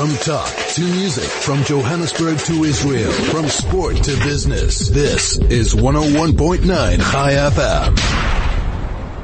From talk to music, from Johannesburg to Israel, from sport to business. This is 101.9 Chai FM.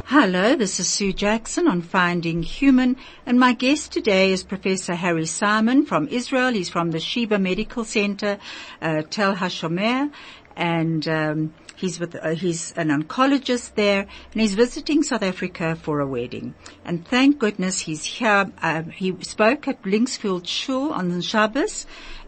Hello, this is Sue Jackson on Finding Human, and my guest today is Professor Harry Simon from Israel. He's from the Sheba Medical Center, uh, Tel HaShomer, and um, he's with uh, he's an oncologist there, and he's visiting South Africa for a wedding. And thank goodness he's here. Uh, he spoke at Linksfield Shul on the Shabbos,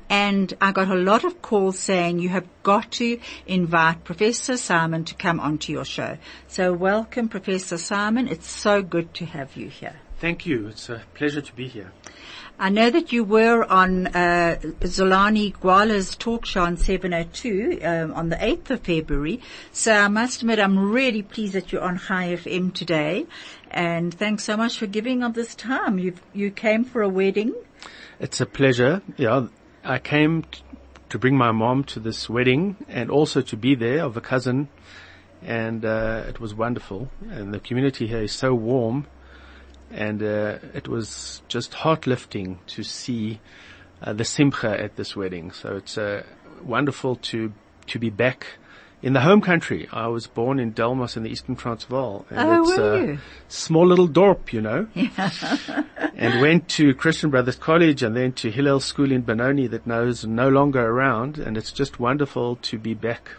and I got a lot of calls saying you have got to invite Professor Simon to come onto your show. So welcome, Professor Simon. It's so good to have you here. Thank you. It's a pleasure to be here. I know that you were on uh, Xolani Gwala's talk show on 702 um, on the 8th of February. So I must admit I'm really pleased that you're on Chai FM today. And thanks so much for giving up this time. You you came for a wedding. It's a pleasure. Yeah, I came t- to bring my mom to this wedding and also to be there of a cousin. And uh, it was wonderful. And the community here is so warm and uh, it was just heart lifting to see uh, the simcha at this wedding. So it's uh, wonderful to to be back in the home country. I was born in Delmas in the Eastern Transvaal, and Oh, it's were a you? small little dorp, you know. and went to Christian Brothers College and then to Hillel School in Benoni that knows no longer around, and it's just wonderful to be back.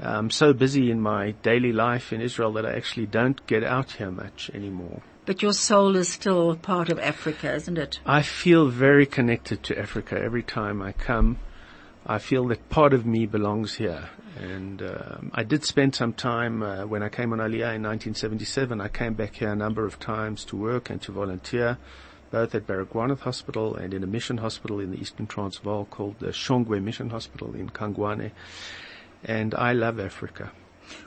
I'm so busy in my daily life in Israel that I actually don't get out here much anymore. But your soul is still part of Africa, isn't it? I feel very connected to Africa every time I come. I feel that part of me belongs here. And um, I did spend some time uh, when I came on Aliyah in 1977. I came back here a number of times to work and to volunteer, both at Baragwanath Hospital and in a mission hospital in the Eastern Transvaal called the Shongwe Mission Hospital in Kangwane. And I love Africa.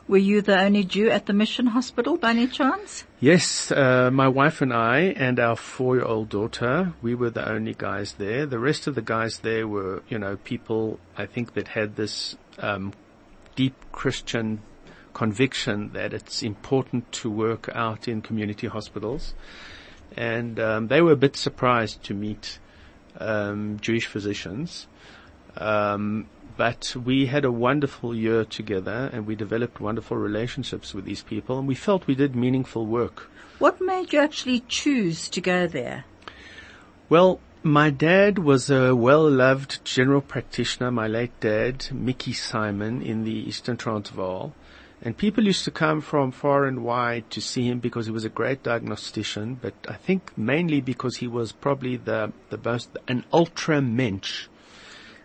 Were you the only Jew at the mission hospital by any chance? Yes, uh, my wife and I and our four-year-old daughter, we were the only guys there. The rest of the guys there were, you know, people I think that had this um, deep Christian conviction that it's important to work out in community hospitals, and um, they were a bit surprised to meet um, Jewish physicians. Um, but we had a wonderful year together and we developed wonderful relationships with these people and we felt we did meaningful work. What made you actually choose to go there? Well, my dad was a well-loved general practitioner, my late dad, Mickey Simon, in the Eastern Transvaal. And people used to come from far and wide to see him because he was a great diagnostician, but I think mainly because he was probably the, the most, an ultra mensch.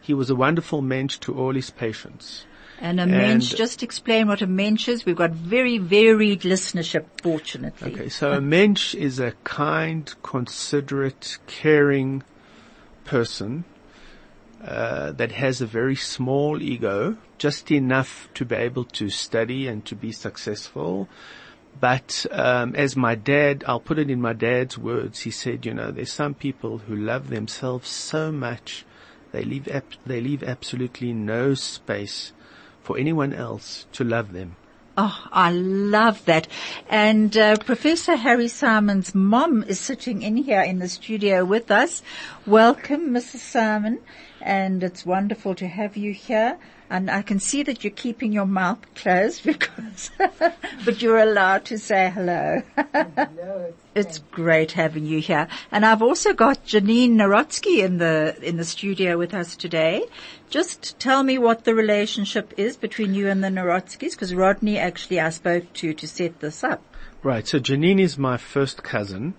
He was a wonderful mensch to all his patients. And a And- mensch, just explain what a mensch is. We've got very varied listenership, fortunately. Okay, so a mensch is a kind, considerate, caring person uh, that has a very small ego, just enough to be able to study and to be successful. But um, as my dad, I'll put it in my dad's words. He said, you know, there's some people who love themselves so much they leave they leave absolutely no space for anyone else to love them. Oh, I love that. And uh, Professor Harry Simon's mom is sitting in here in the studio with us. Welcome, Mrs. Simon. And it's wonderful to have you here. And I can see that you're keeping your mouth closed because, but you're allowed to say hello. It's great having you here. And I've also got Janine Narodsky in the, in the studio with us today. Just tell me what the relationship is between you and the Narodskys, because Rodney actually I spoke to to set this up. Right. So Janine is my first cousin,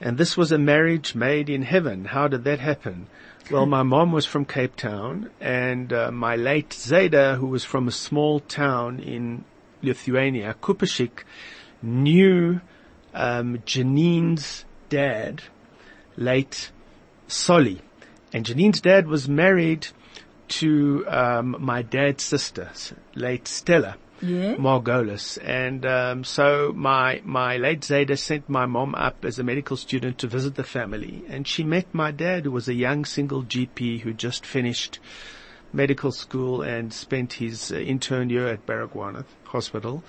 and this was a marriage made in heaven. How did that happen? Well, my mom was from Cape Town, and uh, my late Zayda, who was from a small town in Lithuania, Kupashik, knew um, Janine's dad, late Solly, and Janine's dad was married to um, my dad's sister, late Stella. Yeah. Margolis. And um, so my my late Zayda sent my mom up as a medical student to visit the family, and she met my dad, who was a young single GP who just finished medical school and spent his uh, intern year at Baragwanath Hospital,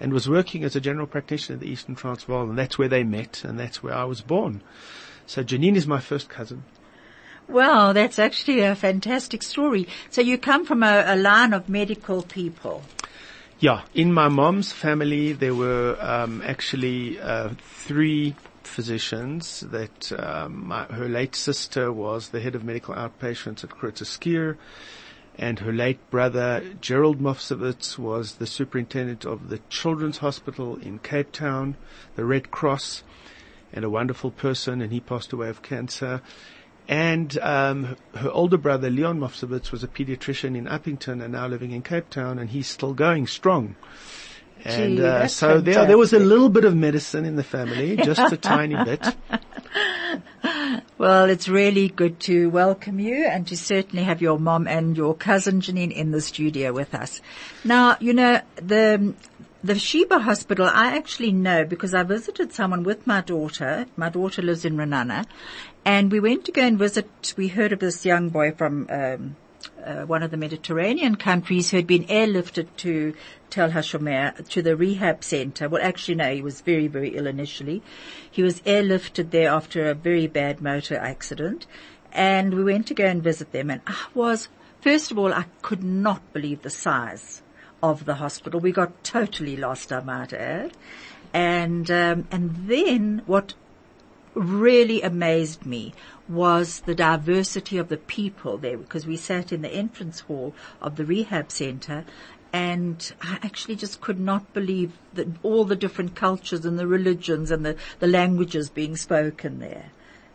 and was working as a general practitioner in the Eastern Transvaal, and that's where they met, and that's where I was born. So Janine is my first cousin. Well, that's actually a fantastic story. So you come from a, a line of medical people. Yeah, in my mom's family, there were um, actually uh, three physicians. That um, my, her late sister was the head of medical outpatients at Groote and her late brother Gerald Mofsowitz was the superintendent of the Children's Hospital in Cape Town, the Red Cross, and a wonderful person. And he passed away of cancer. And um, her older brother, Leon Mofsowitz, was a pediatrician in Upington and now living in Cape Town, and he's still going strong. And Gee, uh, so there, there was a little bit of medicine in the family, just a tiny bit. Well, it's really good to welcome you and to certainly have your mom and your cousin Janine in the studio with us. Now, you know, the, the Sheba Hospital, I actually know because I visited someone with my daughter. My daughter lives in Ra'anana and we went to go and visit, we heard of this young boy from, um, uh, one of the Mediterranean countries who had been airlifted to Tel Hashomer, to the rehab center. Well, actually, no, he was very, very ill initially. He was airlifted there after a very bad motor accident. And we went to go and visit them and I was, first of all, I could not believe the size of the hospital. We got totally lost, I might add. And, um, and then what really amazed me was the diversity of the people there because we sat in the entrance hall of the rehab center and I actually just could not believe that all the different cultures and the religions and the, the languages being spoken there.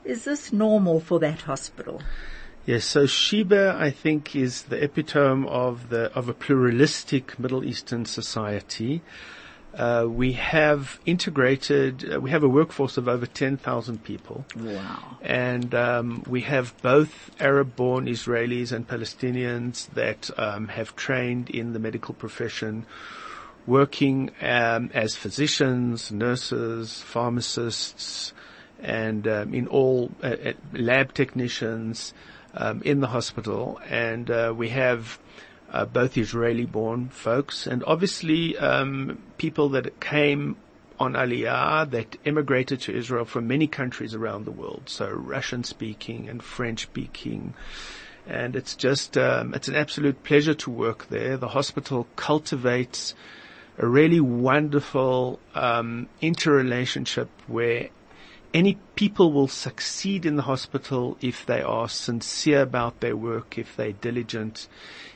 Is this normal for that hospital? Yes, so Sheba, I think, is the epitome of the of a pluralistic Middle Eastern society. Uh, we have integrated. Uh, we have a workforce of over ten thousand people. Wow. and um, we have both Arab-born Israelis and Palestinians that um, have trained in the medical profession, working um, as physicians, nurses, pharmacists, and um, in all uh, uh, lab technicians um, in the hospital. And uh, we have uh, both Israeli-born folks and obviously um, people that came on Aliyah that immigrated to Israel from many countries around the world. So Russian speaking and French speaking. And it's just, um, it's an absolute pleasure to work there. The hospital cultivates a really wonderful, um, interrelationship where any people will succeed in the hospital if they are sincere about their work, if they're diligent,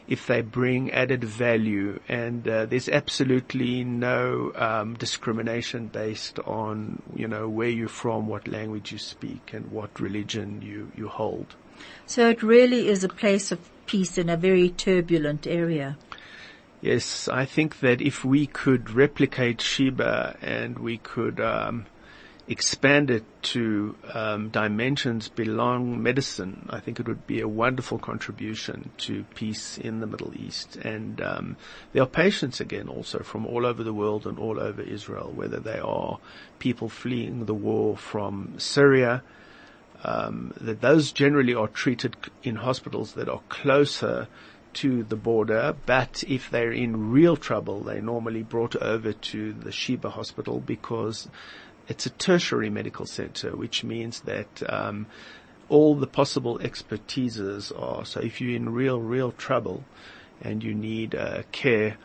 if they bring added value, and uh, there's absolutely no um, discrimination based on you know where you're from, what language you speak, and what religion you you hold. So it really is a place of peace in a very turbulent area. Yes, I think that if we could replicate Sheba and we could um, expand it to um, dimensions beyond medicine, I think it would be a wonderful contribution to peace in the Middle East. And um, there are patients again also from all over the world and all over Israel, whether they are people fleeing the war from Syria. Um, that those generally are treated in hospitals that are closer to the border, but if they're in real trouble, they're normally brought over to the Sheba Hospital because it's a tertiary medical center, which means that um, all the possible expertises are. So if you're in real, real trouble and you need uh, care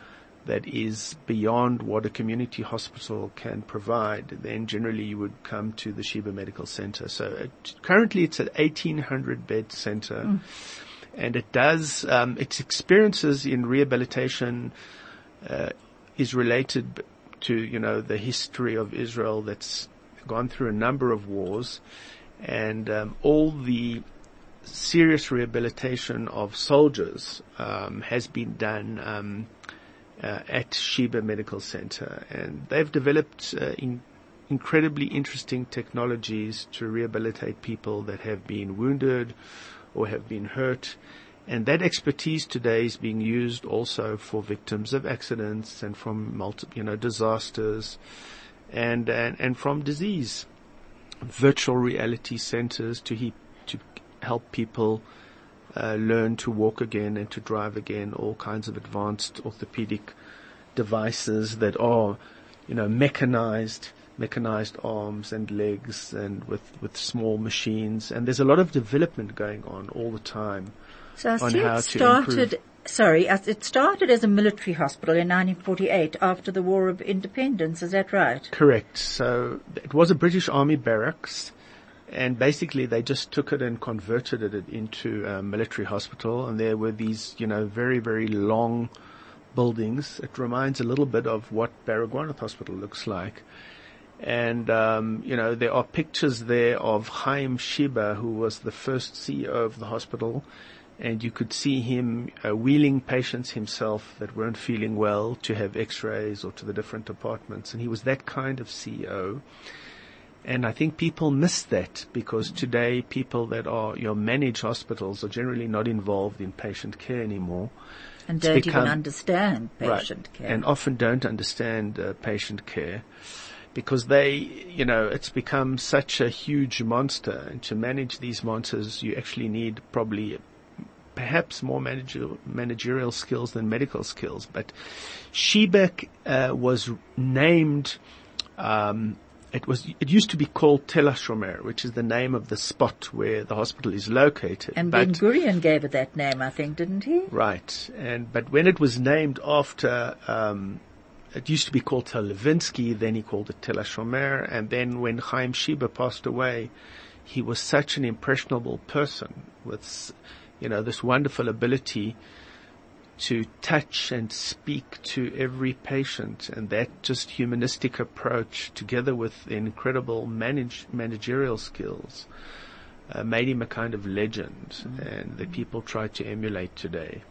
that is beyond what a community hospital can provide, then generally you would come to the Sheba Medical Center. So it, currently it's an 1800 bed center. And it does, um, its experiences in rehabilitation uh, is related to, you know, the history of Israel that's gone through a number of wars and um, all the serious rehabilitation of soldiers um, has been done um, uh, at Sheba Medical Center, and they've developed uh, in incredibly interesting technologies to rehabilitate people that have been wounded or have been hurt. And that expertise today is being used also for victims of accidents and from multi, you know, disasters and, and, and from disease. Virtual reality centers to he, to help people uh, learn to walk again and to drive again, all kinds of advanced orthopedic devices that are, you know, mechanized mechanized arms and legs and with, with small machines. And there's a lot of development going on all the time So I see it started, improve. sorry, it started as a military hospital in 1948 after the War of Independence, is that right? Correct. So it was a British Army barracks, and basically they just took it and converted it into a military hospital. And there were these, you know, very very long buildings. It reminds a little bit of what Baragwanath Hospital looks like. And um, you know there are pictures there of Chaim Sheba, who was the first CEO of the hospital, and you could see him uh, wheeling patients himself that weren't feeling well to have X-rays or to the different departments, and he was that kind of CEO. And I think people miss that because today people that are, you know, manage hospitals are generally not involved in patient care anymore. And don't become- even understand patient right. care. And often don't understand uh, patient care because they, you know, it's become such a huge monster and to manage these monsters you actually need probably perhaps more managerial, managerial skills than medical skills. But Shebek uh, was named, um, it was, it used to be called Tel HaShomer, which is the name of the spot where the hospital is located. and but Ben Gurion gave it that name, I think, didn't he? Right. And, but when it was named after, um, it used to be called Tel Litwinsky, then he called it Tel HaShomer, and then when Chaim Sheba passed away, he was such an impressionable person with, you know, this wonderful ability to touch and speak to every patient. And that just humanistic approach together with the incredible manage, managerial skills uh, made him a kind of legend. And that people try to emulate today.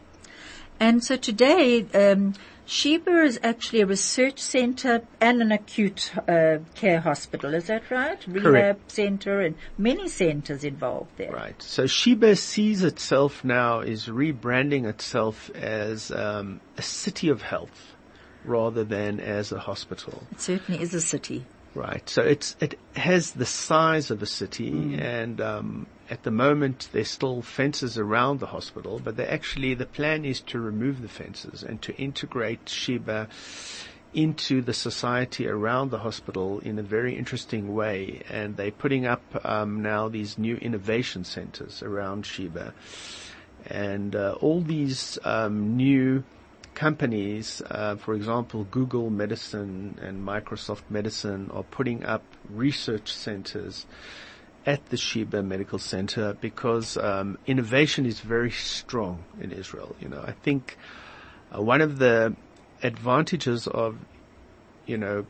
And so today, um, Sheba is actually a research center and an acute uh, care hospital. Is that right? Rehab Correct. center and many centers involved there. Right. So Sheba sees itself now is rebranding itself as um, a city of health rather than as a hospital. It certainly is a city. Right. So it's it has the size of a city, and um, at the moment there's still fences around the hospital, but they actually the plan is to remove the fences and to integrate Sheba into the society around the hospital in a very interesting way. And they're putting up um, now these new innovation centers around Sheba, and uh, all these um, new companies, uh, for example, Google Medicine and Microsoft Medicine are putting up research centers at the Sheba Medical Center because um, innovation is very strong in Israel. You know, I think uh, one of the advantages of, you know,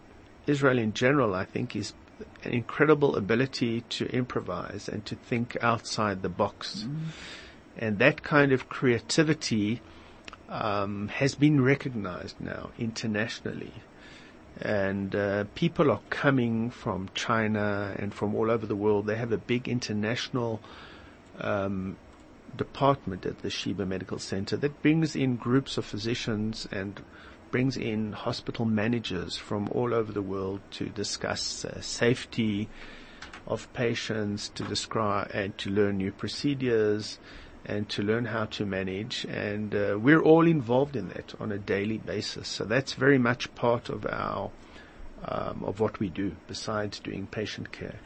Israel in general, I think, is an incredible ability to improvise and to think outside the box. And that kind of creativity um, has been recognized now internationally. And uh, people are coming from China and from all over the world. They have a big international um, department at the Sheba Medical Center that brings in groups of physicians and brings in hospital managers from all over the world to discuss uh, safety of patients, to describe and to learn new procedures and to learn how to manage. And uh, we're all involved in that on a daily basis. So that's very much part of our um, of what we do besides doing patient care.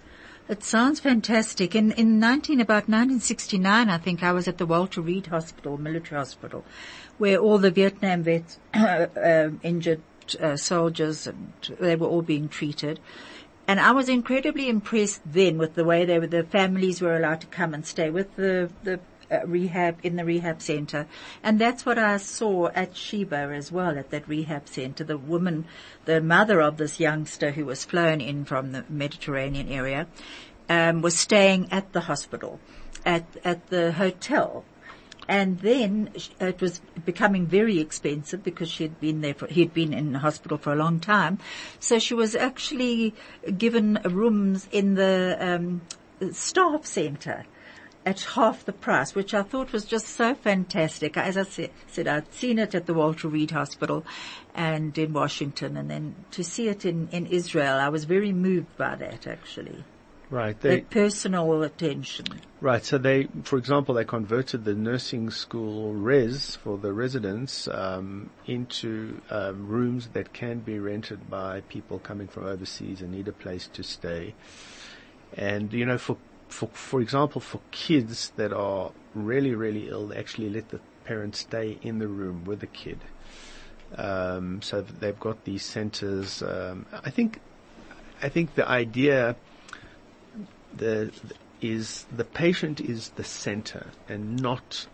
It sounds fantastic. In, in 19, about 1969, I think I was at the Walter Reed Hospital, military hospital, where all the Vietnam vets, um, injured uh, soldiers, and they were all being treated. And I was incredibly impressed then with the way they were, the families were allowed to come and stay with the, the uh, rehab, in the rehab center. And that's what I saw at Sheba as well, at that rehab center. The woman, the mother of this youngster who was flown in from the Mediterranean area, um, was staying at the hospital, at, at the hotel. And then it was becoming very expensive because she had been there for, he had been in the hospital for a long time. So she was actually given rooms in the, um, staff center at half the price, which I thought was just so fantastic. As I said, said I'd seen it at the Walter Reed Hospital and in Washington and then to see it in, in Israel, I was very moved by that actually. Right. They, personal attention. Right. So they, for example, they converted the nursing school res for the residents um, into um, rooms that can be rented by people coming from overseas and need a place to stay. And you know, for for for example, for kids that are really really ill, they actually let the parents stay in the room with the kid. Um, so they've got these centers. Um, I think, I think the idea the, is the patient is the center and not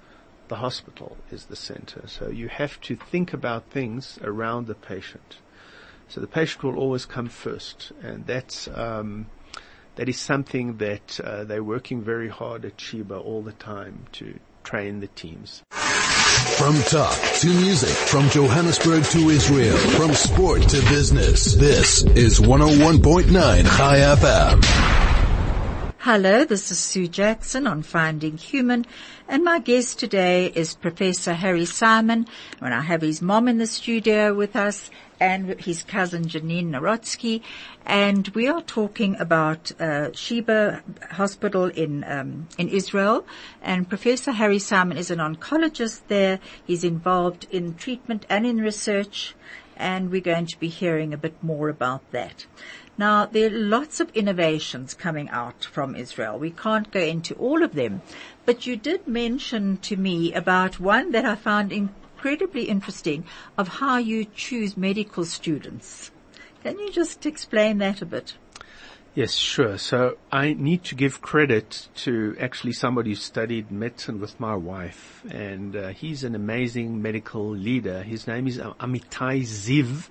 the hospital is the center. So you have to think about things around the patient. So the patient will always come first, and that's um, that is something that uh, they're working very hard at Sheba all the time to train the teams. From talk to music, from Johannesburg to Israel, from sport to business, this is 101.9 Chai FM. Hello, this is Sue Jackson on Finding Human, and my guest today is Professor Harry Simon, and I have his mom in the studio with us, and his cousin Janine Narodsky, and we are talking about uh, Sheba Hospital in um, in Israel. And Professor Harry Simon is an oncologist there. He's involved in treatment and in research, and we're going to be hearing a bit more about that. Now, there are lots of innovations coming out from Israel. We can't go into all of them, but you did mention to me about one that I found incredibly interesting of how you choose medical students. Can you just explain that a bit? Yes, sure. So I need to give credit to actually somebody who studied medicine with my wife, and uh, he's an amazing medical leader. His name is Amitai Ziv,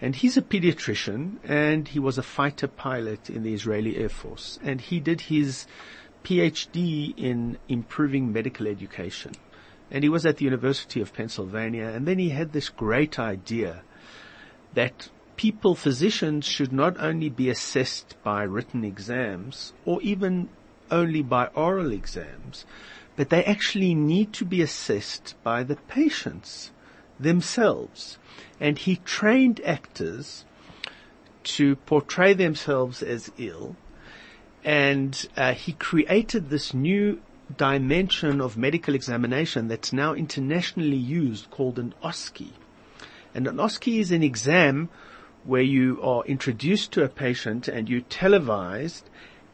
and he's a pediatrician and he was a fighter pilot in the Israeli Air Force. And he did his PhD in improving medical education. And he was at the University of Pennsylvania. And then he had this great idea that people, physicians should not only be assessed by written exams or even only by oral exams, but they actually need to be assessed by the patients themselves and he trained actors to portray themselves as ill, and uh, he created this new dimension of medical examination that's now internationally used called an OSCE. And an OSCE is an exam where you are introduced to a patient and you televised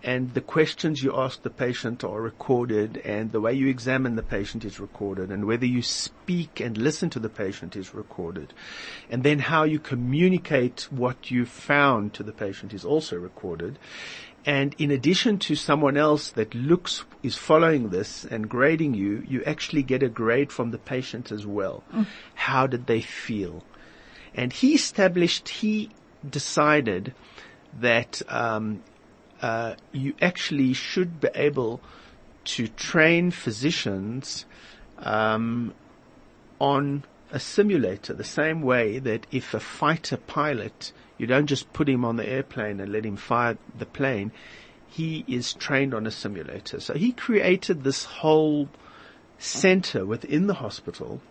and the questions you ask the patient are recorded and the way you examine the patient is recorded and whether you speak and listen to the patient is recorded. And then how you communicate what you found to the patient is also recorded. And in addition to someone else that looks, is following this and grading you, you actually get a grade from the patient as well. Mm. How did they feel? And he established, he decided that um, uh, you actually should be able to train physicians um, on a simulator, the same way that if a fighter pilot, you don't just put him on the airplane and let him fire the plane, he is trained on a simulator. So he created this whole center within the hospital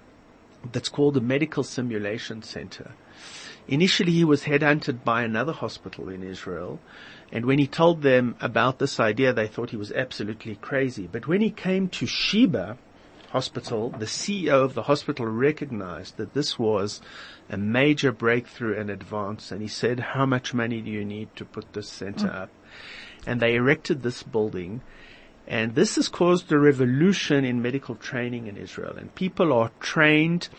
that's called the Medical Simulation Center. Initially he was headhunted by another hospital in Israel and when he told them about this idea, they thought he was absolutely crazy. But when he came to Sheba Hospital, the CEO of the hospital recognized that this was a major breakthrough and advance. And he said, how much money do you need to put this center mm. up? And they erected this building. And this has caused a revolution in medical training in Israel. And people are trained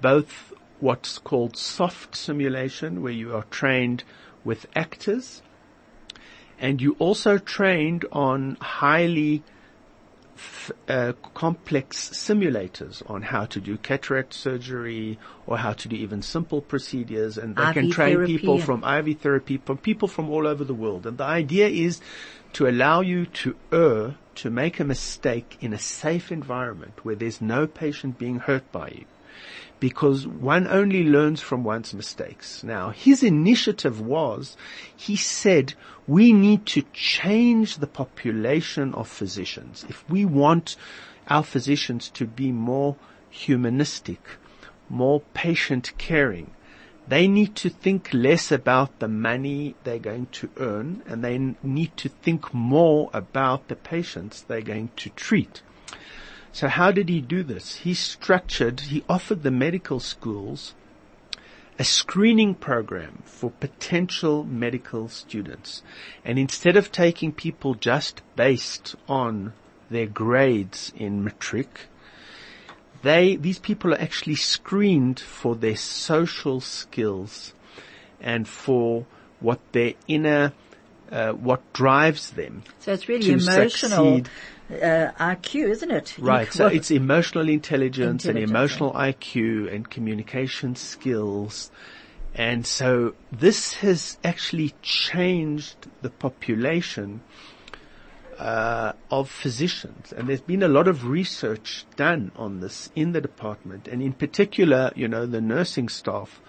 both what's called soft simulation, where you are trained with actors, and you also trained on highly uh, complex simulators on how to do cataract surgery or how to do even simple procedures and they IV can train people from IV therapy from people from all over the world. And the idea is to allow you to err, to make a mistake in a safe environment where there's no patient being hurt by you because one only learns from one's mistakes. Now, his initiative was, he said, we need to change the population of physicians. If we want our physicians to be more humanistic, more patient caring, they need to think less about the money they're going to earn and they need to think more about the patients they're going to treat. So how did he do this? He structured, he offered the medical schools a screening program for potential medical students. And instead of taking people just based on their grades in matric, they, these people are actually screened for their social skills and for what their inner, uh, what drives them. So it's really to emotional succeed. Uh, IQ, isn't it? Right. So Well, it's emotional intelligence, and Intelligence, emotional IQ and communication skills. And so this has actually changed the population uh, of physicians, and there's been a lot of research done on this in the department, and in particular, you know, the nursing staff.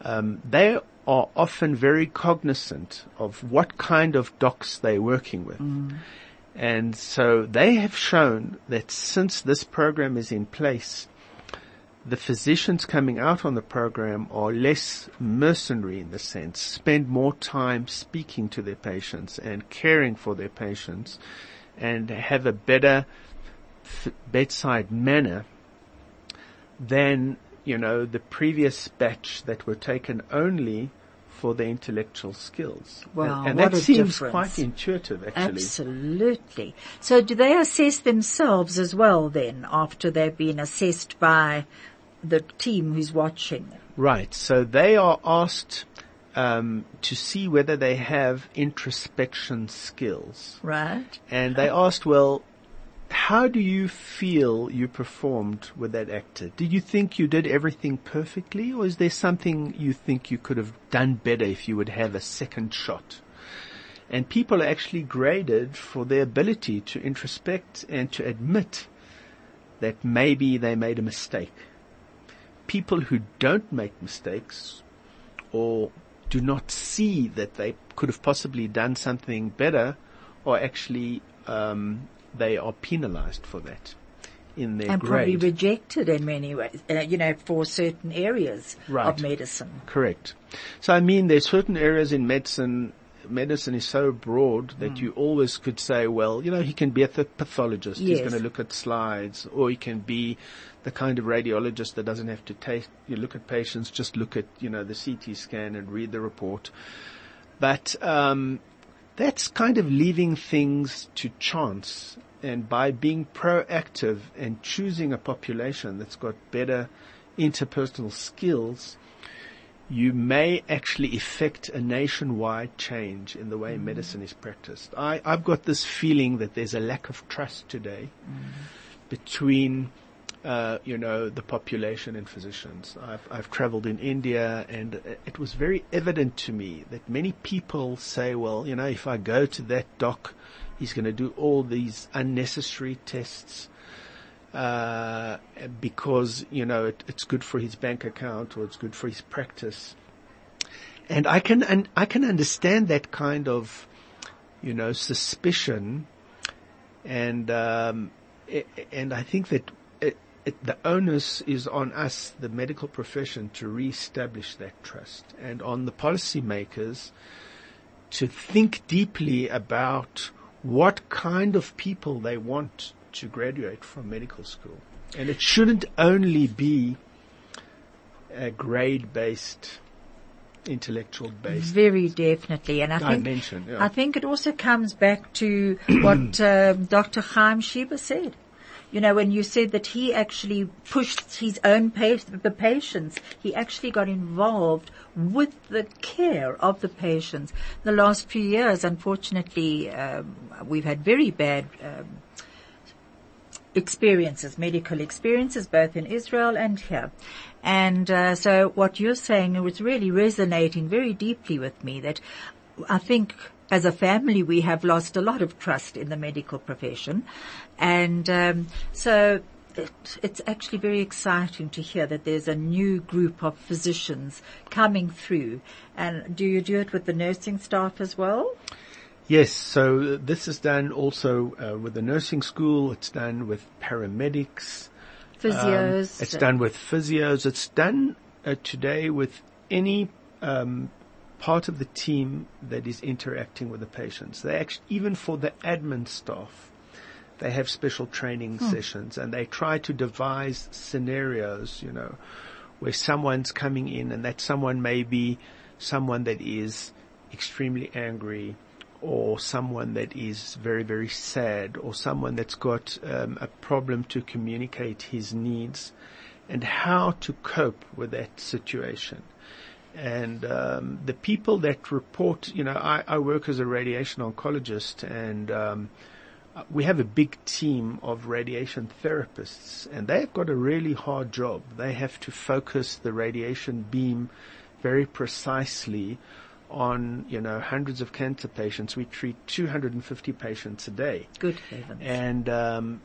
Um, they are often very cognizant of what kind of docs they're working with. And so they have shown that since this program is in place, the physicians coming out on the program are less mercenary in the sense, spend more time speaking to their patients and caring for their patients and have a better f- bedside manner than, you know, the previous batch that were taken only for their intellectual skills. Wow, and, and what that a seems difference. quite intuitive actually. Absolutely. So do they assess themselves as well then after they've been assessed by the team who's watching? Right. So they are asked um, to see whether they have introspection skills, Right? and they asked, "Well, how do you feel you performed with that actor? Did you think you did everything perfectly, or is there something you think you could have done better if you would have a second shot?" And people are actually graded for their ability to introspect and to admit that maybe they made a mistake people who don't make mistakes or do not see that they could have possibly done something better are actually um, they are penalized for that in their And probably rejected in many ways, uh, you know, for certain areas Right. of medicine. Correct. So I mean, there's certain areas in medicine. Medicine is so broad that you always could say, well, you know, he can be a th- pathologist. He's going to look at slides, or he can be the kind of radiologist that doesn't have to take, you look at patients, just look at, you know, the CT scan and read the report. But, um, that's kind of leaving things to chance. And by being proactive and choosing a population that's got better interpersonal skills, you may actually effect a nationwide change in the way mm. medicine is practiced. I, I've got this feeling that there's a lack of trust today mm. between, uh, you know, the population and physicians. I've, I've traveled in India and it was very evident to me that many people say, well, you know, if I go to that doc, he's going to do all these unnecessary tests uh, because you know it, it's good for his bank account or it's good for his practice. And I can and I can understand that kind of you know suspicion, and um, and I think that it, the onus is on us, the medical profession, to re-establish that trust, and on the policymakers to think deeply about what kind of people they want to graduate from medical school. And it shouldn't only be a grade based, intellectual based Very definitely. And I think. Yeah. I think it also comes back to what um, Dr. Chaim Sheba said. You know, when you said that he actually pushed his own pa- the patients, he actually got involved with the care of the patients. The last few years, unfortunately, um, we've had very bad um, experiences, medical experiences, both in Israel and here. And uh, so what you're saying was really resonating very deeply with me that I think as a family we have lost a lot of trust in the medical profession. And um, so it, it's actually very exciting to hear that there's a new group of physicians coming through. And do you do it with the nursing staff as well? Yes, so this is done also uh, with the nursing school. It's done with paramedics. Um, Physios? it's done with physios. It's done uh, today with any um, part of the team that is interacting with the patients. They actually, even for the admin staff, they have special training sessions and they try to devise scenarios, you know, where someone's coming in and that someone may be someone that is extremely angry or someone that is very, very sad or someone that's got um, a problem to communicate his needs and how to cope with that situation. And um, the people that report, you know, I, I work as a radiation oncologist and um, we have a big team of radiation therapists and they've got a really hard job. They have to focus the radiation beam very precisely on, you know, hundreds of cancer patients. We treat 250 patients a day. Good heavens. And, um,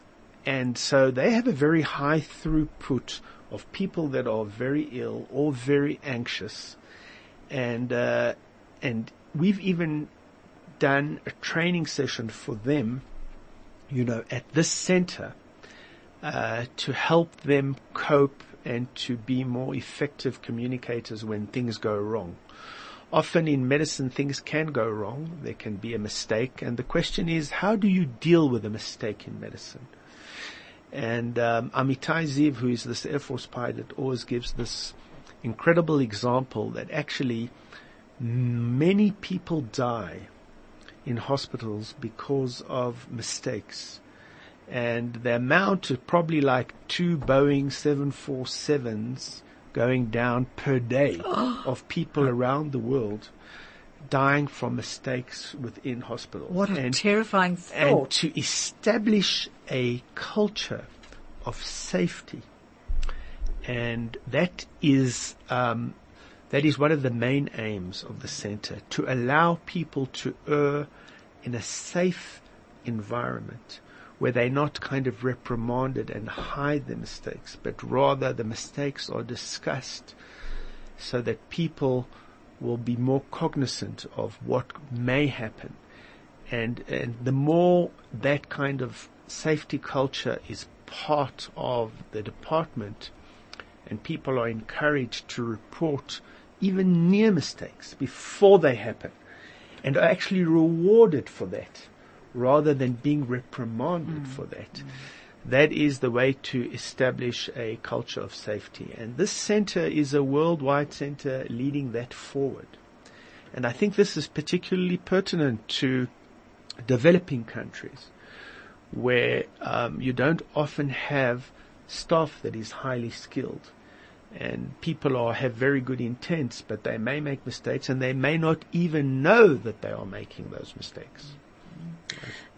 and so they have a very high throughput of people that are very ill or very anxious. And, uh, and we've even done a training session for them, you know, at this center, uh, to help them cope and to be more effective communicators when things go wrong. Often in medicine things can go wrong. There can be a mistake and the question is how do you deal with a mistake in medicine? And um, Amitai Ziv, who is this Air Force pilot, always gives this incredible example that actually many people die in hospitals because of mistakes. And the amount is probably like two Boeing 747s going down per day of people around the world dying from mistakes within hospitals. What a and, terrifying and to establish a culture of safety. And that is, um, that is one of the main aims of the center, to allow people to err in a safe environment where they're not kind of reprimanded and hide their mistakes, but rather the mistakes are discussed so that people will be more cognizant of what may happen. And, and the more that kind of safety culture is part of the department and people are encouraged to report even near mistakes before they happen and are actually rewarded for that rather than being reprimanded mm. for that. Mm. That is the way to establish a culture of safety. And this center is a worldwide center leading that forward. And I think this is particularly pertinent to developing countries where um, you don't often have staff that is highly skilled and people are have very good intents but they may make mistakes and they may not even know that they are making those mistakes.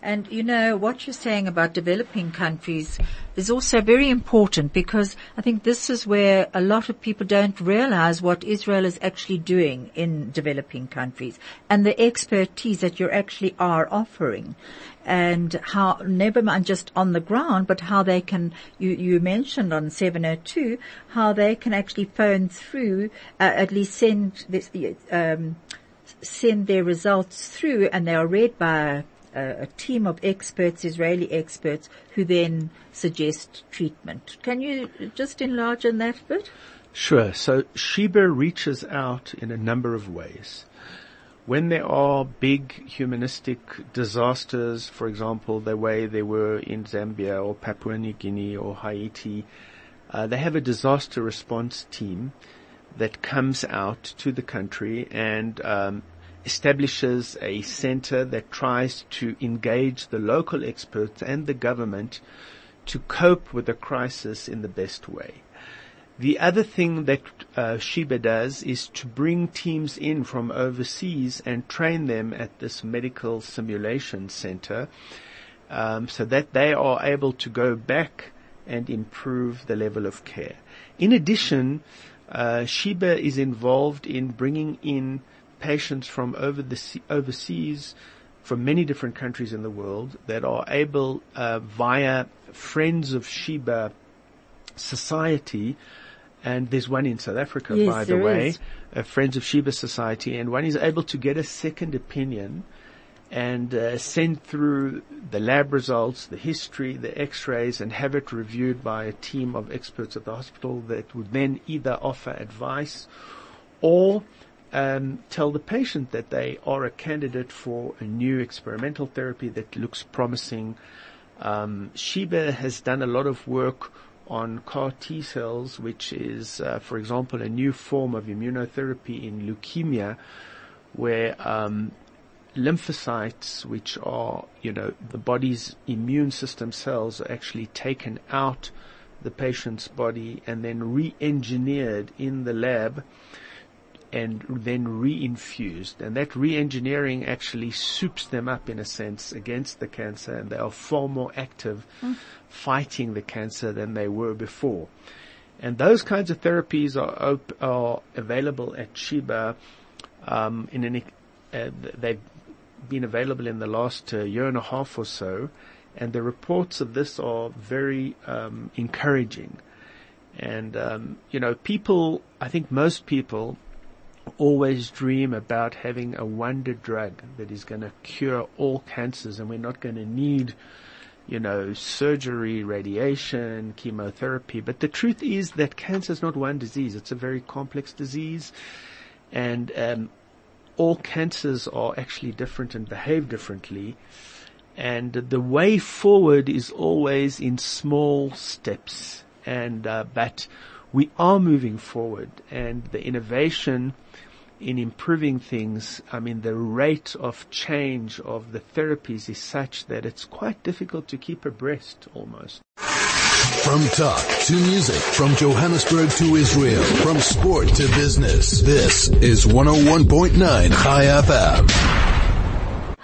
And you know, what you're saying about developing countries is also very important because I think this is where a lot of people don't realize what Israel is actually doing in developing countries and the expertise that you actually are offering. And how, never mind just on the ground, but how they can, you, you mentioned on 702, how they can actually phone through, uh, at least send this, um, send their results through and they are read by a, a team of experts, Israeli experts, who then suggest treatment. Can you just enlarge on that bit? Sure. So Sheba reaches out in a number of ways. When there are big humanistic disasters, for example, the way they were in Zambia or Papua New Guinea or Haiti, uh, they have a disaster response team that comes out to the country and um, establishes a center that tries to engage the local experts and the government to cope with the crisis in the best way. The other thing that uh, Sheba does is to bring teams in from overseas and train them at this medical simulation center um, so that they are able to go back and improve the level of care. In addition, uh, Sheba is involved in bringing in patients from over the overseas, from many different countries in the world that are able uh, via Friends of Sheba Society, and there's one in South Africa, Yes, by the way, uh, Friends of Sheba Society, and one is able to get a second opinion and uh, send through the lab results, the history, the x-rays, and have it reviewed by a team of experts at the hospital that would then either offer advice or um, tell the patient that they are a candidate for a new experimental therapy that looks promising. Um, Sheba has done a lot of work on CAR T cells, which is, uh, for example, a new form of immunotherapy in leukemia, where um, lymphocytes, which are, you know, the body's immune system cells, are actually taken out the patient's body and then re-engineered in the lab and then reinfused. And that re-engineering actually soups them up in a sense against the cancer and they are far more active mm. fighting the cancer than they were before. And those kinds of therapies are, op- are available at Sheba. Um, in an, uh, they've been available in the last uh, year and a half or so, and the reports of this are very um, encouraging. And um, you know, people, I think most people always dream about having a wonder drug that is going to cure all cancers, and we're not going to need, you know, surgery, radiation, chemotherapy. But the truth is that cancer is not one disease; it's a very complex disease, and um, all cancers are actually different and behave differently. And the way forward is always in small steps. And, uh, but we are moving forward and the innovation in improving things, I mean, the rate of change of the therapies is such that it's quite difficult to keep abreast almost. From talk to music, from Johannesburg to Israel, from sport to business, this is 101.9 Chai FM.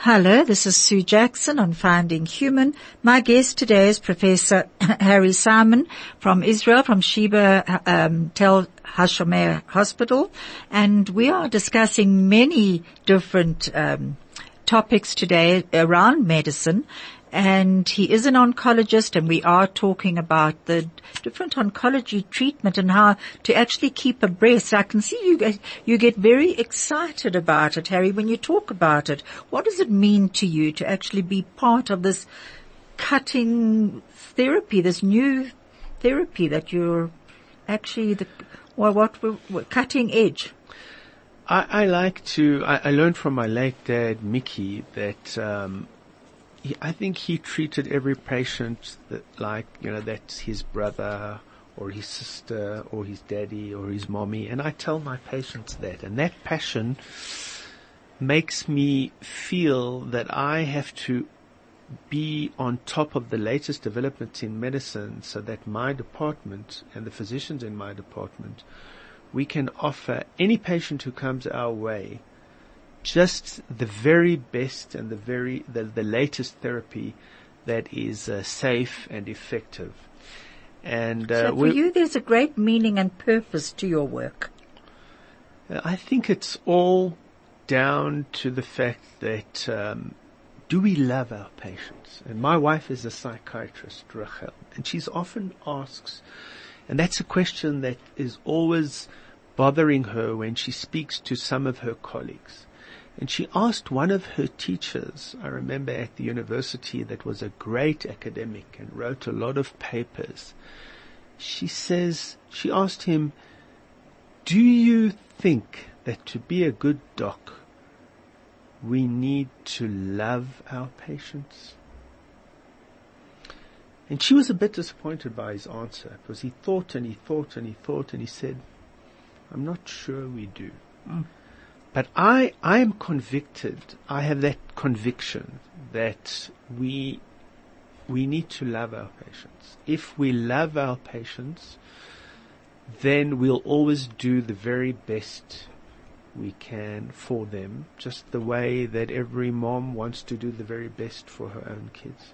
Hello, this is Sue Jackson on Finding Human. My guest today is Professor Harry Simon from Israel, from Sheba um, Tel Hashomer Hospital, and we are discussing many different um, topics today around medicine and he is an oncologist and we are talking about the different oncology treatment and how to actually keep abreast. I can see you get, you get very excited about it, Harry, when you talk about it. What does it mean to you to actually be part of this cutting therapy, this new therapy that you're actually the, well, what, what cutting edge? I, I like to, I, I, learned from my late dad, Mickey, that, um, he, I think he treated every patient that like, you know, that's his brother or his sister or his daddy or his mommy. And I tell my patients that. And that passion makes me feel that I have to be on top of the latest developments in medicine so that my department and the physicians in my department, we can offer any patient who comes our way just the very best and the very the, the latest therapy that is uh, safe and effective. And uh, so for you, there's a great meaning and purpose to your work. I think it's all down to the fact that um, do we love our patients? And my wife is a psychiatrist, Rachel, and she's often asks, and that's a question that is always bothering her when she speaks to some of her colleagues. And she asked one of her teachers, I remember at the university that was a great academic and wrote a lot of papers. She says, she asked him, do you think that to be a good doc, we need to love our patients? And she was a bit disappointed by his answer because he thought and he thought and he thought and he said, I'm not sure we do. Mm. But I, I am convicted, I have that conviction that we, we need to love our patients. If we love our patients, then we'll always do the very best we can for them, just the way that every mom wants to do the very best for her own kids.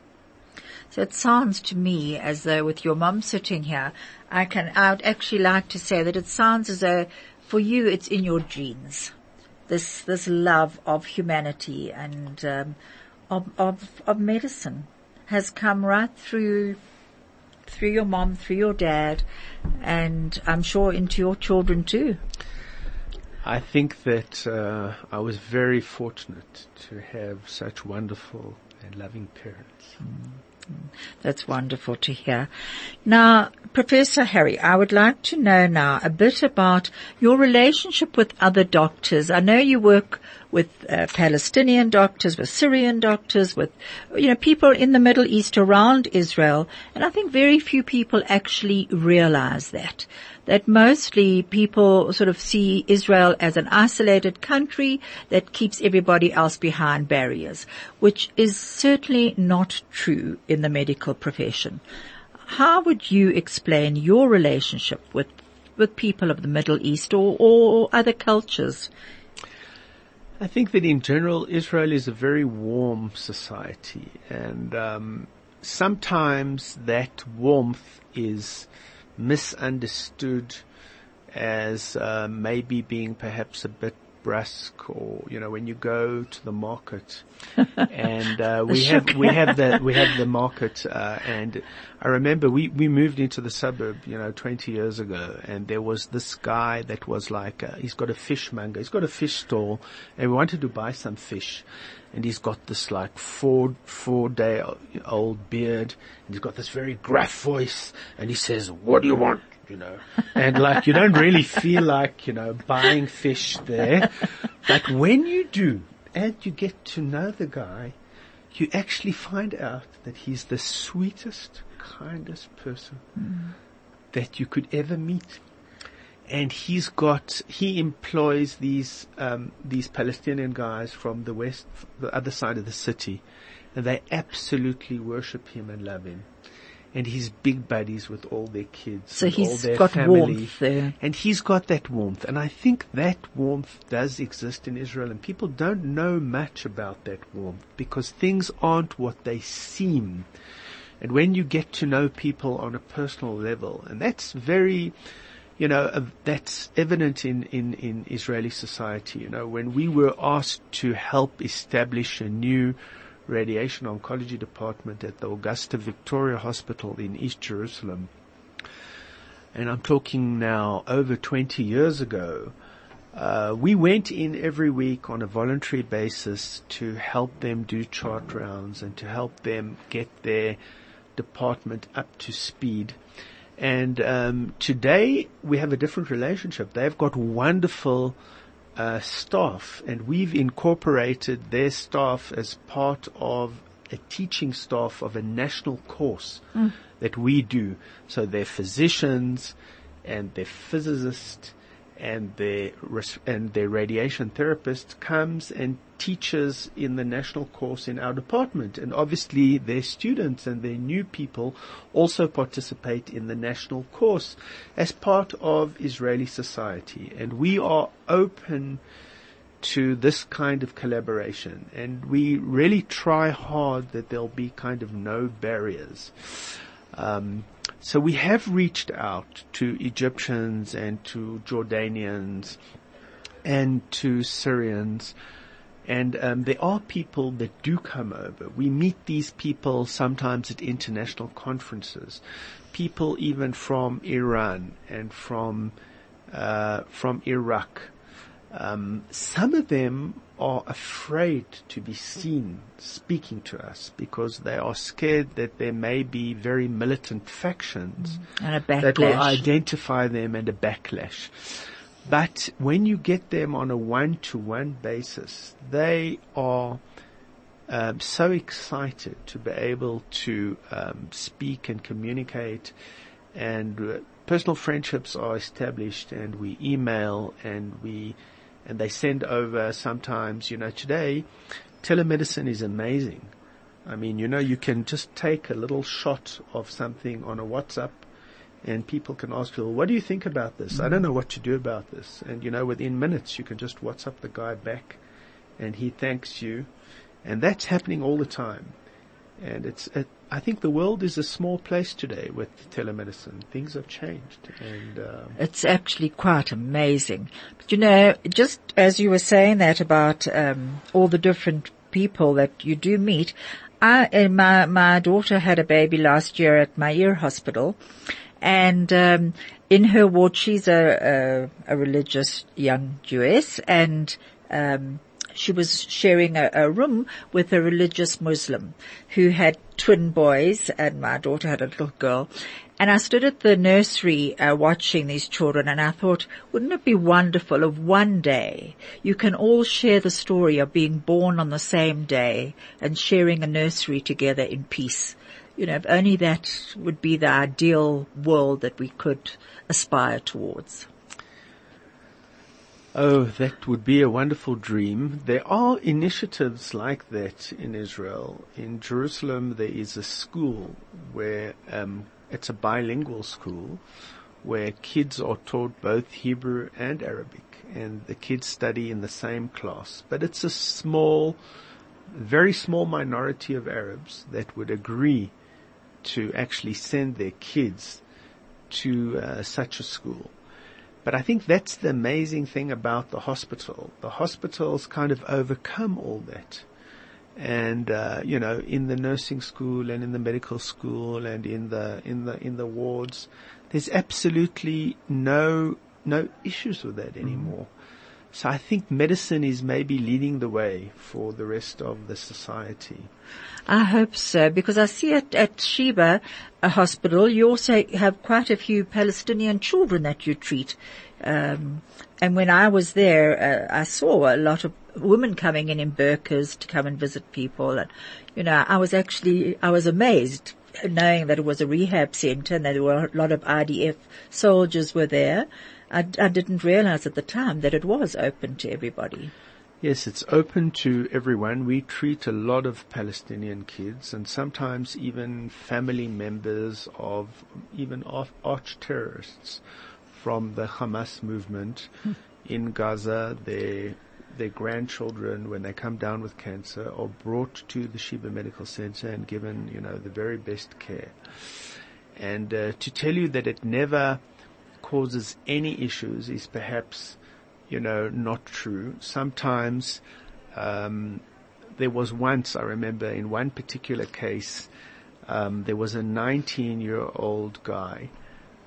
So it sounds to me as though with your mom sitting here, I can, I would actually like to say that it sounds as though for you it's in your genes this this love of humanity and um, of, of of medicine has come right through through your mom, through your dad, and I'm sure into your children too. I think that uh, I was very fortunate to have such wonderful and loving parents. Mm-hmm. That's wonderful to hear. Now, Professor Harry, I would like to know now a bit about your relationship with other doctors. I know you work with uh, Palestinian doctors, with Syrian doctors, with, you know, people in the Middle East around Israel. And I think very few people actually realize that. That mostly people sort of see Israel as an isolated country that keeps everybody else behind barriers, which is certainly not true in the medical profession. How would you explain your relationship with with people of the Middle East or, or other cultures? I think that in general, Israel is a very warm society, and um, sometimes that warmth is misunderstood as uh, maybe being perhaps a bit brusque or, you know, when you go to the market. And, uh, we have, we have the, we have the market, uh, and I remember we, we moved into the suburb, you know, 20 years ago and there was this guy that was like, uh, he's got a fishmonger, he's got a fish stall and we wanted to buy some fish. And he's got this like four, four day old beard and he's got this very gruff voice and he says, what do you want? You know, and like you don't really feel like, you know, buying fish there. But when you do and you get to know the guy, you actually find out that he's the sweetest, kindest person mm. that you could ever meet. And he's got, he employs these, um, these Palestinian guys from the west, the other side of the city, and they absolutely worship him and love him and he's big buddies with all their kids. So he's got family. warmth there. And he's got that warmth. And I think that warmth does exist in Israel and people don't know much about that warmth because things aren't what they seem. And when you get to know people on a personal level, and that's very, you know, uh, that's evident in, in, in Israeli society. You know, when we were asked to help establish a new radiation oncology department at the Augusta Victoria Hospital in East Jerusalem. And I'm talking now over 20 years ago. Uh, we went in every week on a voluntary basis to help them do chart rounds and to help them get their department up to speed. And um, today we have a different relationship. They've got wonderful uh, staff, and we've incorporated their staff as part of a teaching staff of a national course mm. that we do. So they're physicians and they're physicists and their and their radiation therapist comes and teaches in the national course in our department. And obviously their students and their new people also participate in the national course as part of Israeli society. And we are open to this kind of collaboration. And we really try hard that there'll be kind of no barriers. Um, so we have reached out to Egyptians and to Jordanians and to Syrians. And um, there are people that do come over. We meet these people sometimes at international conferences. People even from Iran and from uh, from Iraq. Um, some of them are afraid to be seen speaking to us because they are scared that there may be very militant factions mm. that will identify them and a backlash. But when you get them on a one-to-one basis, they are um, so excited to be able to um, speak and communicate, and uh, personal friendships are established, and we email and we and they send over sometimes, you know, today telemedicine is amazing. I mean, you know, you can just take a little shot of something on a WhatsApp and people can ask you, well, what do you think about this? I don't know what to do about this. And you know, within minutes you can just WhatsApp the guy back and he thanks you. And that's happening all the time. And it's, it, I think the world is a small place today with telemedicine. Things have changed, and uh, it's actually quite amazing. But you know, just as you were saying that about um, all the different people that you do meet, I, uh, my my daughter had a baby last year at Meir Hospital, and um, in her ward, she's a, a, a religious young Jewess, and um, she was sharing a, a, room with a religious Muslim who had twin boys and my daughter had a little girl. And I stood at the nursery uh, watching these children and I thought, wouldn't it be wonderful if one day you can all share the story of being born on the same day and sharing a nursery together in peace? You know, if only that would be the ideal world that we could aspire towards. Oh, that would be a wonderful dream. There are initiatives like that in Israel. In Jerusalem, there is a school where um, it's a bilingual school where kids are taught both Hebrew and Arabic, and the kids study in the same class. But it's a small, very small minority of Arabs that would agree to actually send their kids to uh, such a school. But I think that's the amazing thing about the hospital. The hospitals kind of overcome all that. And, uh, you know, in the nursing school and in the medical school and in the, in the, in the wards, there's absolutely no, no issues with that anymore. So I think medicine is maybe leading the way for the rest of the society. I hope so, because I see at, at Sheba a hospital, you also have quite a few Palestinian children that you treat. Um, and when I was there, uh, I saw a lot of women coming in in burqas to come and visit people. And, you know, I was actually, I was amazed knowing that it was a rehab center and that there were a lot of IDF soldiers were there. I, I didn't realize at the time that it was open to everybody. Yes, it's open to everyone. We treat a lot of Palestinian kids and sometimes even family members of even arch terrorists from the Hamas movement in Gaza. Their, their grandchildren, when they come down with cancer, are brought to the Sheba Medical Center and given, you know, the very best care. And uh, to tell you that it never causes any issues is perhaps you know, not true. Sometimes, um, there was once, I remember in one particular case, um, there was a 19 year old guy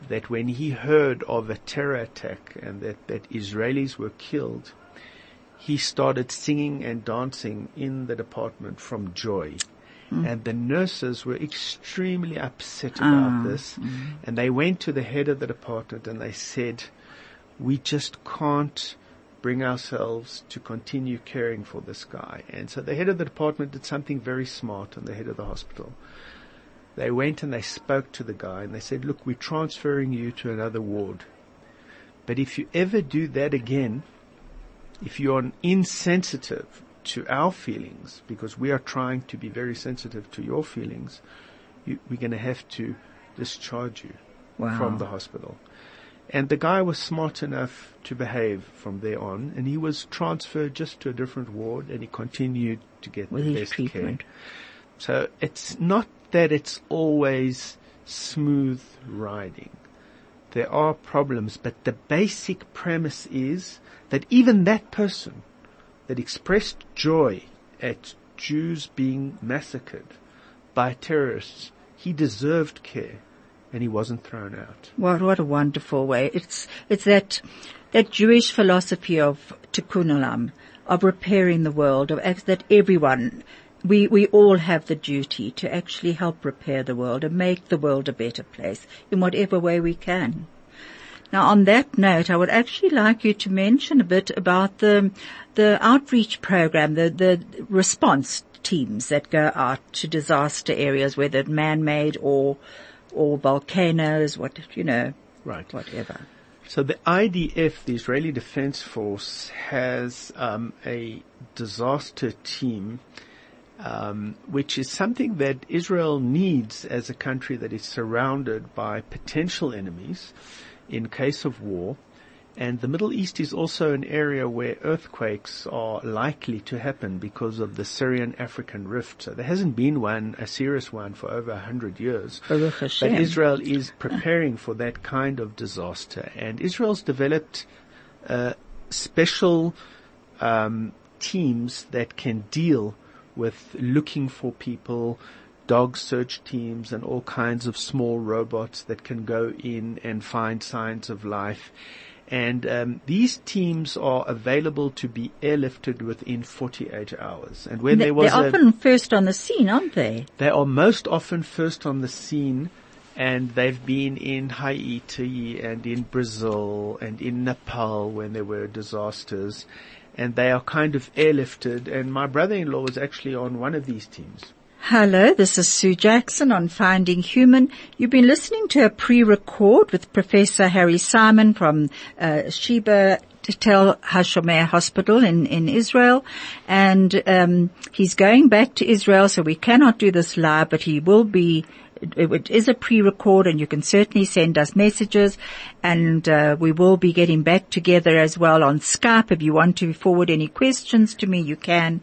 that when he heard of a terror attack and that, that Israelis were killed, he started singing and dancing in the department from joy. Mm. And the nurses were extremely upset about uh, this. Mm. And they went to the head of the department and they said, we just can't bring ourselves to continue caring for this guy. And so the head of the department did something very smart and the head of the hospital. They went and they spoke to the guy and they said, look, we're transferring you to another ward. But if you ever do that again, if you're insensitive to our feelings, because we are trying to be very sensitive to your feelings, you, we're going to have to discharge you wow. from the hospital. And the guy was smart enough to behave from there on, and he was transferred just to a different ward, and he continued to get With the best treatment. care. So it's not that it's always smooth riding. There are problems, but the basic premise is that even that person that expressed joy at Jews being massacred by terrorists, he deserved care and he wasn't thrown out. What, what a wonderful way. It's, it's that, that Jewish philosophy of tikkun olam, of repairing the world, of that everyone, we, we all have the duty to actually help repair the world and make the world a better place in whatever way we can. Now on that note, I would actually like you to mention a bit about the, the outreach program, the, the response teams that go out to disaster areas, whether man-made or or volcanoes, what, you know, right. whatever. So the IDF, the Israeli Defense Force, has um, a disaster team, um, which is something that Israel needs as a country that is surrounded by potential enemies in case of war. And the Middle East is also an area where earthquakes are likely to happen because of the Syrian African rift. So there hasn't been one, a serious one, for over a hundred years. But Israel is preparing for that kind of disaster. And Israel's developed uh, special um, teams that can deal with looking for people, dog search teams and all kinds of small robots that can go in and find signs of life And um, these teams are available to be airlifted within 48 hours. And when They- there was They're a, often first on the scene, aren't they? they are most often first on the scene and they've been in Haiti and in Brazil and in Nepal when there were disasters and they are kind of airlifted and my brother-in-law was actually on one of these teams. Hello, this is Sue Jackson on Finding Human. You've been listening to a pre-record with Professor Harry Simon from uh, Sheba Tel Hashomer Hospital in, in Israel. And um, he's going back to Israel, so we cannot do this live, but he will be it is a pre-record and you can certainly send us messages and uh, we will be getting back together as well on Skype. If you want to forward any questions to me, you can.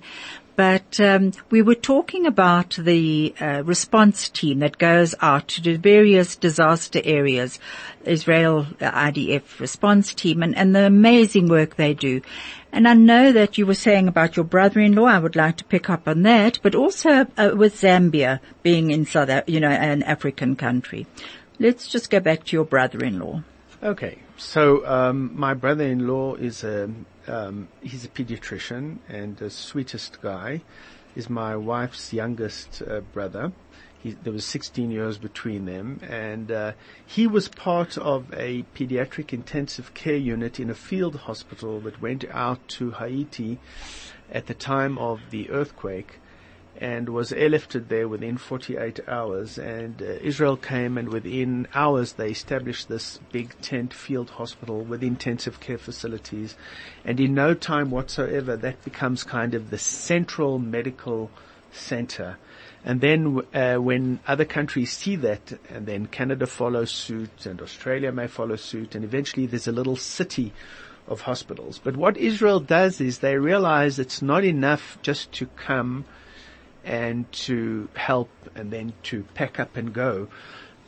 But um, we were talking about the uh, response team that goes out to the various disaster areas, Israel IDF response team, and, and the amazing work they do. And I know that you were saying about your brother-in-law. I would like to pick up on that, but also uh, with Zambia being in South, you know, an African country. Let's just go back to your brother-in-law. Okay, so um, my brother-in-law is a um, he's a pediatrician and the sweetest guy. Is my wife's youngest uh, brother. He, there was 16 years between them, and uh, he was part of a pediatric intensive care unit in a field hospital that went out to Haiti at the time of the earthquake and was airlifted there within 48 hours. And uh, Israel came, and within hours they established this big tent field hospital with intensive care facilities. And in no time whatsoever, that becomes kind of the central medical center. And then uh, when other countries see that, and then Canada follows suit, and Australia may follow suit, and eventually there's a little city of hospitals. But what Israel does is they realize it's not enough just to come and to help and then to pack up and go.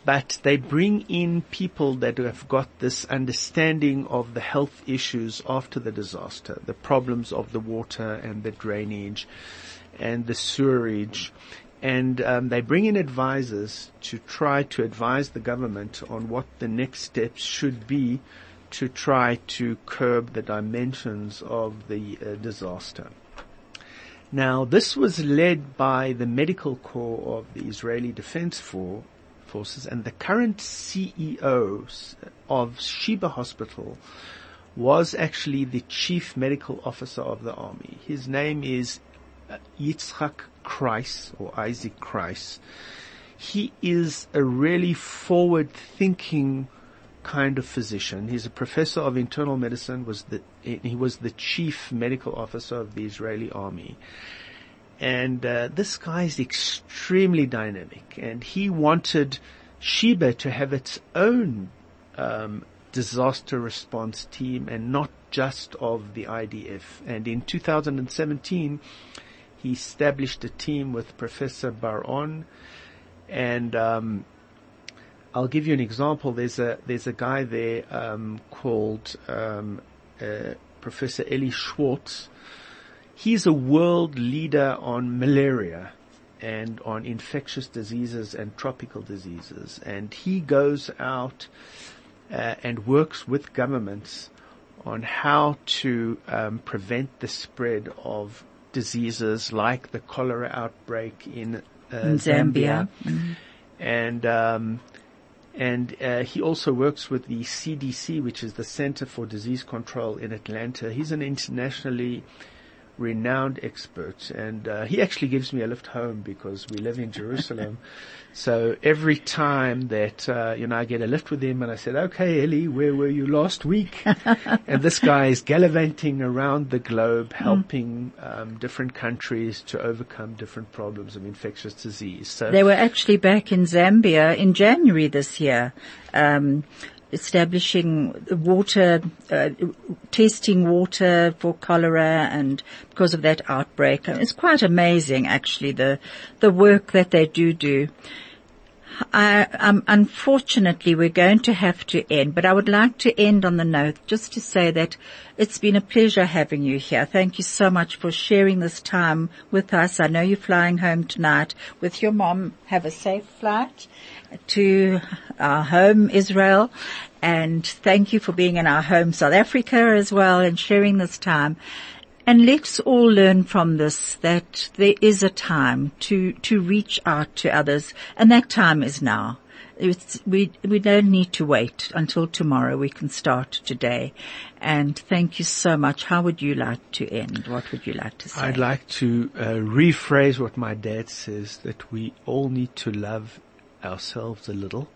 But they bring in people that have got this understanding of the health issues after the disaster, the problems of the water and the drainage and the sewerage. And um, they bring in advisors to try to advise the government on what the next steps should be to try to curb the dimensions of the uh, disaster. Now, this was led by the medical corps of the Israeli Defense For- Forces, and the current CEO of Sheba Hospital was actually the chief medical officer of the army. His name is uh, Yitzhak Kreiss, or Isaac Kreiss. He is a really forward-thinking kind of physician. He's a professor of internal medicine. Was the he was the chief medical officer of the Israeli army, and uh, this guy is extremely dynamic. And he wanted Sheba to have its own um, disaster response team, and not just of the IDF. And in 2017, he established a team with Professor Baron, and um, I'll give you an example. There's a there's a guy there um, called um, Professor Eli Schwartz. He's a world leader on malaria and on infectious diseases and tropical diseases, and he goes out uh, and works with governments on how to um, prevent the spread of diseases like the cholera outbreak in, uh, In Zambia. and um, and uh, he also works with the CDC, which is the Center for Disease Control in Atlanta. He's an internationally renowned expert, and uh, he actually gives me a lift home because we live in Jerusalem. so every time that uh, you know I get a lift with him, and I said, "Okay, Ellie, where were you last week?" and this guy is gallivanting around the globe, helping um, different countries to overcome different problems of infectious disease. So They were actually back in Zambia in January this year, um, establishing water, uh, testing water for cholera, and because of that outbreak, it's quite amazing actually the the work that they do do. I, um, unfortunately, we're going to have to end, but I would like to end on the note just to say that it's been a pleasure having you here. Thank you so much for sharing this time with us. I know you're flying home tonight with your mom. Have a safe flight to our home, Israel. And thank you for being in our home, South Africa as well and sharing this time. And let's all learn from this that there is a time to, to reach out to others and that time is now. It's, we, we don't need to wait until tomorrow. We can start today. And thank you so much. How would you like to end? What would you like to say? I'd like to uh, rephrase what my dad says that we all need to love ourselves a little,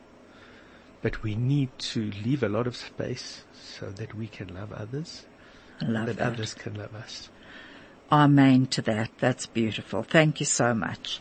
but we need to leave a lot of space so that we can love others I love that, that. others can love us. Amen to that. That's beautiful. Thank you so much.